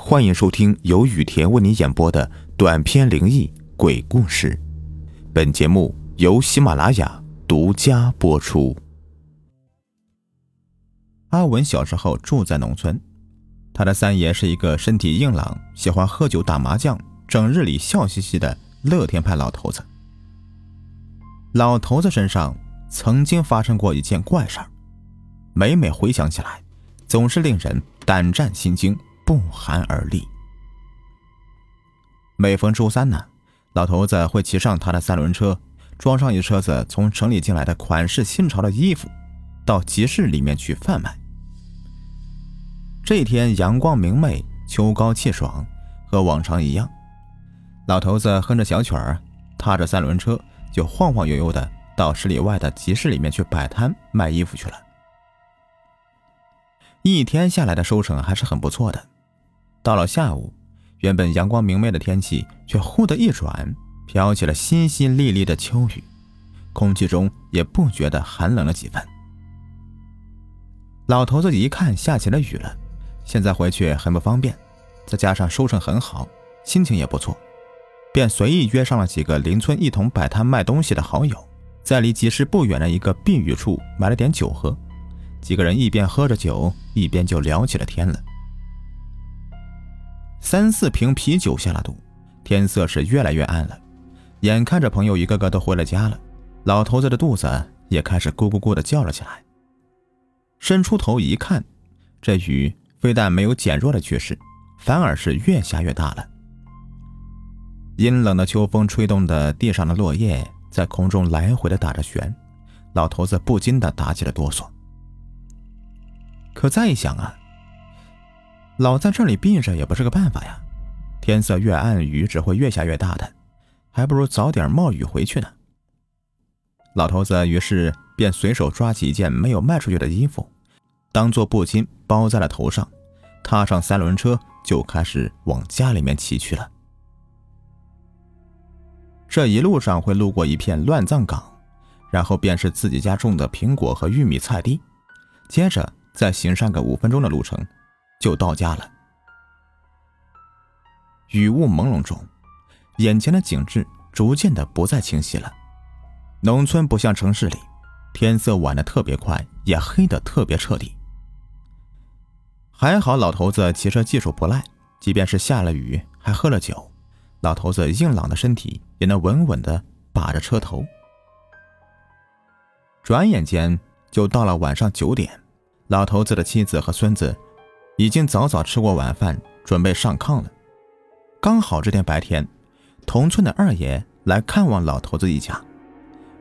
欢迎收听由雨田为你演播的短篇灵异鬼故事。本节目由喜马拉雅独家播出。阿文小时候住在农村，他的三爷是一个身体硬朗、喜欢喝酒打麻将、整日里笑嘻嘻的乐天派老头子。老头子身上曾经发生过一件怪事儿，每每回想起来，总是令人胆战心惊。不寒而栗。每逢周三呢，老头子会骑上他的三轮车，装上一车子从城里进来的款式新潮的衣服，到集市里面去贩卖。这一天阳光明媚，秋高气爽，和往常一样，老头子哼着小曲儿，踏着三轮车就晃晃悠悠的到十里外的集市里面去摆摊卖衣服去了。一天下来的收成还是很不错的。到了下午，原本阳光明媚的天气却忽的一转，飘起了淅淅沥沥的秋雨，空气中也不觉得寒冷了几分。老头子一看下起了雨了，现在回去很不方便，再加上收成很好，心情也不错，便随意约上了几个邻村一同摆摊卖东西的好友，在离集市不远的一个避雨处买了点酒喝。几个人一边喝着酒，一边就聊起了天了。三四瓶啤酒下了肚，天色是越来越暗了。眼看着朋友一个个都回了家了，老头子的肚子也开始咕咕咕的叫了起来。伸出头一看，这雨非但没有减弱的趋势，反而是越下越大了。阴冷的秋风吹动的地上的落叶在空中来回的打着旋，老头子不禁的打起了哆嗦。可再一想啊。老在这里避着也不是个办法呀，天色越暗，雨只会越下越大的，还不如早点冒雨回去呢。老头子于是便随手抓起一件没有卖出去的衣服，当做布巾包在了头上，踏上三轮车就开始往家里面骑去了。这一路上会路过一片乱葬岗，然后便是自己家种的苹果和玉米菜地，接着再行上个五分钟的路程。就到家了。雨雾朦胧中，眼前的景致逐渐的不再清晰了。农村不像城市里，天色晚的特别快，也黑的特别彻底。还好老头子骑车技术不赖，即便是下了雨，还喝了酒，老头子硬朗的身体也能稳稳的把着车头。转眼间就到了晚上九点，老头子的妻子和孙子。已经早早吃过晚饭，准备上炕了。刚好这天白天，同村的二爷来看望老头子一家，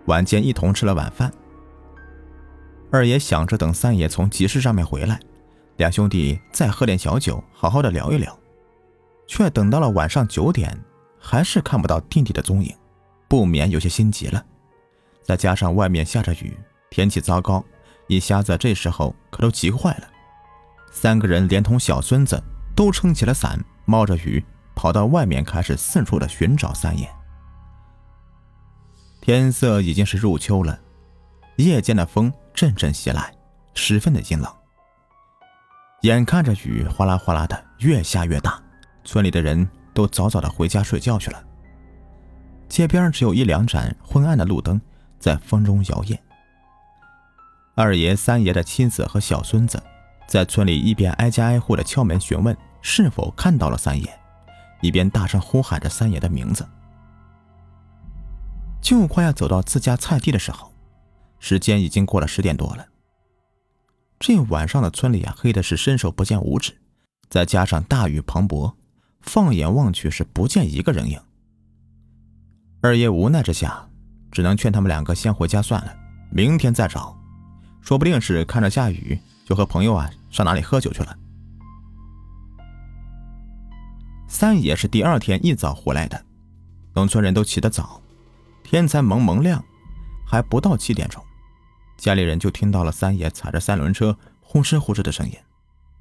晚间一同吃了晚饭。二爷想着等三爷从集市上面回来，两兄弟再喝点小酒，好好的聊一聊。却等到了晚上九点，还是看不到弟弟的踪影，不免有些心急了。再加上外面下着雨，天气糟糕，一家子这时候可都急坏了。三个人连同小孙子都撑起了伞，冒着雨跑到外面，开始四处的寻找三爷。天色已经是入秋了，夜间的风阵阵袭来，十分的阴冷。眼看着雨哗啦哗啦的越下越大，村里的人都早早的回家睡觉去了。街边只有一两盏昏暗的路灯在风中摇曳。二爷、三爷的妻子和小孙子。在村里一边挨家挨户的敲门询问是否看到了三爷，一边大声呼喊着三爷的名字。就快要走到自家菜地的时候，时间已经过了十点多了。这晚上的村里啊，黑的是伸手不见五指，再加上大雨磅礴，放眼望去是不见一个人影。二爷无奈之下，只能劝他们两个先回家算了，明天再找，说不定是看着下雨。就和朋友啊上哪里喝酒去了。三爷是第二天一早回来的，农村人都起得早，天才蒙蒙亮，还不到七点钟，家里人就听到了三爷踩着三轮车呼哧呼哧的声音，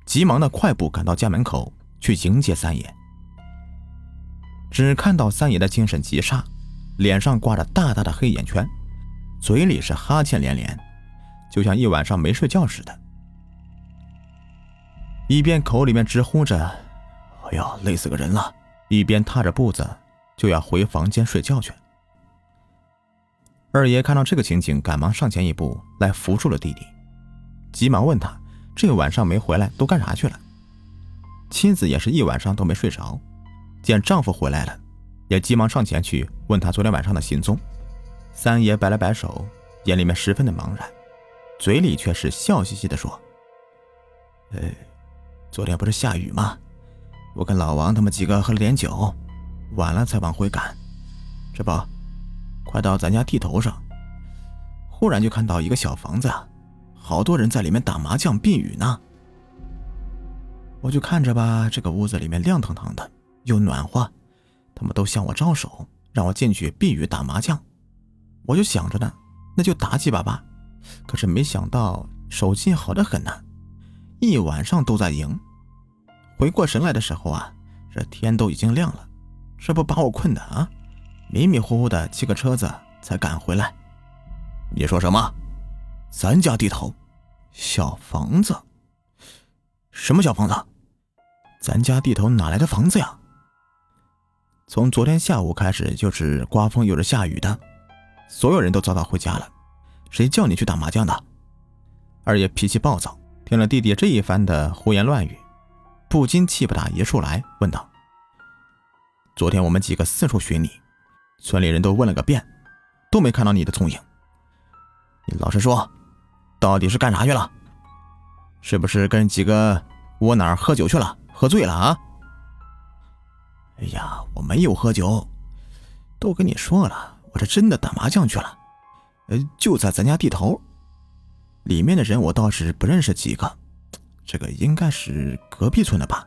急忙的快步赶到家门口去迎接三爷。只看到三爷的精神极差，脸上挂着大大的黑眼圈，嘴里是哈欠连连，就像一晚上没睡觉似的。一边口里面直呼着：“哎呀，累死个人了！一边踏着步子就要回房间睡觉去。二爷看到这个情景，赶忙上前一步来扶住了弟弟，急忙问他：“这个晚上没回来，都干啥去了？”妻子也是一晚上都没睡着，见丈夫回来了，也急忙上前去问他昨天晚上的行踪。三爷摆了摆手，眼里面十分的茫然，嘴里却是笑嘻嘻的说：“哎，昨天不是下雨吗？我跟老王他们几个喝了点酒，晚了才往回赶。这不，快到咱家地头上，忽然就看到一个小房子，好多人在里面打麻将避雨呢。我就看着吧，这个屋子里面亮堂堂的，又暖和，他们都向我招手，让我进去避雨打麻将。”我就想着呢，那就打几把吧。可是没想到手气好的很呢，一晚上都在赢。回过神来的时候啊，这天都已经亮了，这不把我困的啊，迷迷糊糊的骑个车子才赶回来。你说什么？咱家地头，小房子？什么小房子？咱家地头哪来的房子呀？从昨天下午开始就是刮风又是下雨的。所有人都早早回家了，谁叫你去打麻将的？二爷脾气暴躁，听了弟弟这一番的胡言乱语，不禁气不打一处来，问道：“昨天我们几个四处寻你，村里人都问了个遍，都没看到你的踪影。你老实说，到底是干啥去了？是不是跟几个窝哪儿喝酒去了？喝醉了啊？”“哎呀，我没有喝酒，都跟你说了。”我是真的打麻将去了，呃，就在咱家地头。里面的人我倒是不认识几个，这个应该是隔壁村的吧，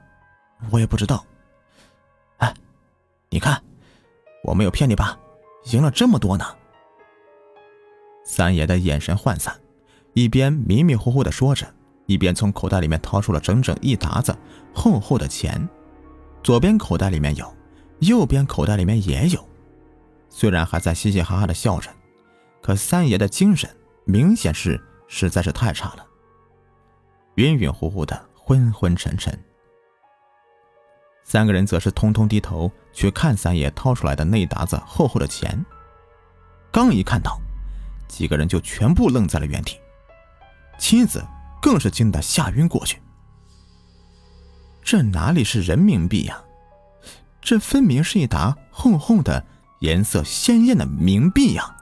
我也不知道。哎，你看，我没有骗你吧？赢了这么多呢。三爷的眼神涣散，一边迷迷糊糊的说着，一边从口袋里面掏出了整整一沓子厚厚的钱，左边口袋里面有，右边口袋里面也有。虽然还在嘻嘻哈哈的笑着，可三爷的精神明显是实在是太差了，晕晕乎乎的，昏昏沉沉。三个人则是通通低头去看三爷掏出来的那沓子厚厚的钱，刚一看到，几个人就全部愣在了原地，妻子更是惊得吓晕过去。这哪里是人民币呀？这分明是一沓厚厚的。颜色鲜艳的冥币呀！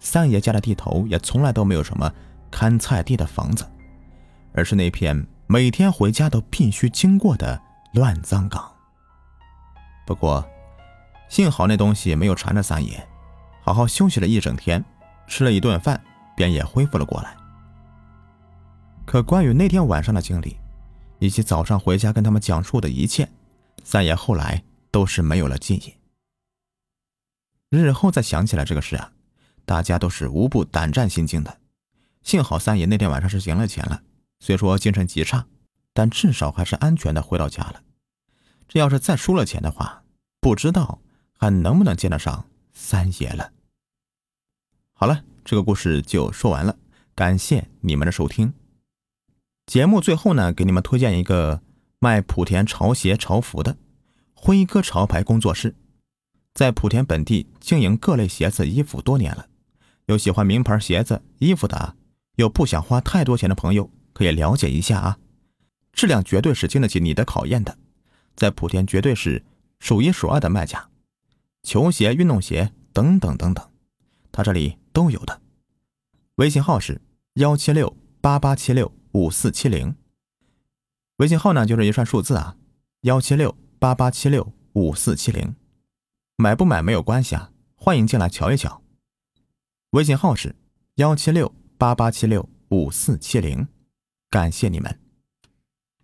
三爷家的地头也从来都没有什么看菜地的房子，而是那片每天回家都必须经过的乱葬岗。不过，幸好那东西没有缠着三爷，好好休息了一整天，吃了一顿饭，便也恢复了过来。可关于那天晚上的经历，以及早上回家跟他们讲述的一切，三爷后来都是没有了记忆。日后再想起来这个事啊，大家都是无不胆战心惊的。幸好三爷那天晚上是赢了钱了，虽说精神极差，但至少还是安全的回到家了。这要是再输了钱的话，不知道还能不能见得上三爷了。好了，这个故事就说完了，感谢你们的收听。节目最后呢，给你们推荐一个卖莆田潮鞋潮服的辉哥潮牌工作室。在莆田本地经营各类鞋子衣服多年了，有喜欢名牌鞋子衣服的，有不想花太多钱的朋友可以了解一下啊，质量绝对是经得起你的考验的，在莆田绝对是数一数二的卖家，球鞋、运动鞋等等等等，他这里都有的。微信号是幺七六八八七六五四七零，微信号呢就是一串数字啊，幺七六八八七六五四七零。买不买没有关系啊，欢迎进来瞧一瞧。微信号是幺七六八八七六五四七零，感谢你们。